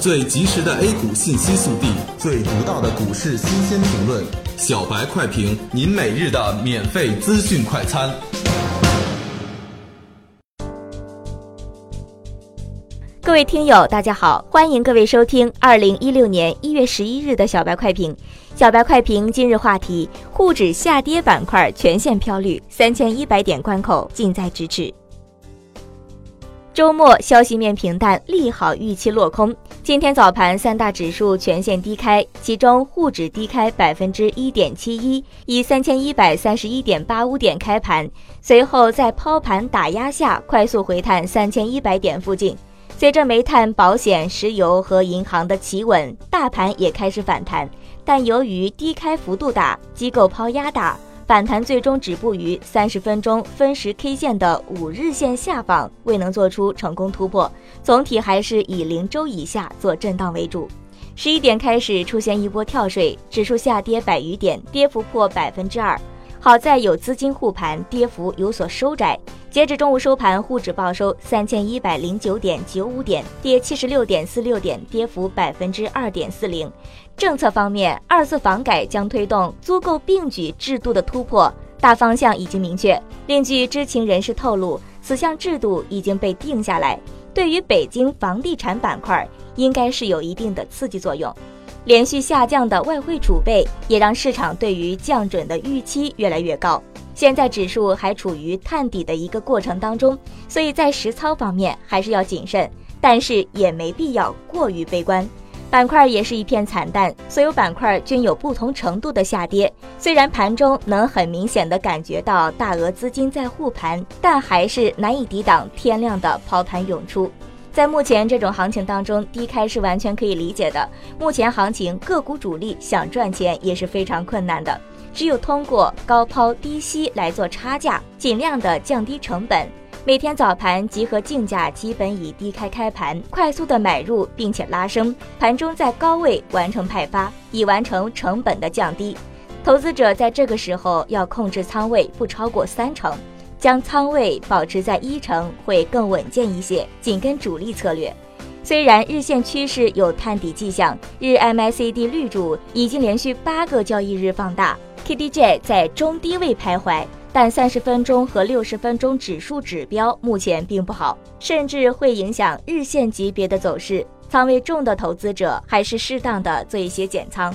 最及时的 A 股信息速递，最独到的股市新鲜评论，小白快评，您每日的免费资讯快餐。各位听友，大家好，欢迎各位收听二零一六年一月十一日的小白快评。小白快评今日话题：沪指下跌板块全线飘绿，三千一百点关口近在咫尺。周末消息面平淡，利好预期落空。今天早盘三大指数全线低开，其中沪指低开百分之一点七一，以三千一百三十一点八五点开盘，随后在抛盘打压下快速回探三千一百点附近。随着煤炭、保险、石油和银行的企稳，大盘也开始反弹，但由于低开幅度大，机构抛压大。反弹最终止步于三十分钟分时 K 线的五日线下方，未能做出成功突破，总体还是以零周以下做震荡为主。十一点开始出现一波跳水，指数下跌百余点，跌幅破百分之二。好在有资金护盘，跌幅有所收窄。截至中午收盘，沪指报收三千一百零九点九五点，跌七十六点四六点，跌幅百分之二点四零。政策方面，二次房改将推动租购并举制度的突破，大方向已经明确。另据知情人士透露，此项制度已经被定下来，对于北京房地产板块应该是有一定的刺激作用。连续下降的外汇储备也让市场对于降准的预期越来越高。现在指数还处于探底的一个过程当中，所以在实操方面还是要谨慎，但是也没必要过于悲观。板块也是一片惨淡，所有板块均有不同程度的下跌。虽然盘中能很明显的感觉到大额资金在护盘，但还是难以抵挡天量的抛盘涌出。在目前这种行情当中，低开是完全可以理解的。目前行情个股主力想赚钱也是非常困难的。只有通过高抛低吸来做差价，尽量的降低成本。每天早盘集合竞价基本以低开开盘，快速的买入并且拉升，盘中在高位完成派发，以完成成本的降低。投资者在这个时候要控制仓位不超过三成，将仓位保持在一成会更稳健一些，紧跟主力策略。虽然日线趋势有探底迹象，日 MACD 绿柱已经连续八个交易日放大。KDJ 在中低位徘徊，但三十分钟和六十分钟指数指标目前并不好，甚至会影响日线级别的走势。仓位重的投资者还是适当的做一些减仓。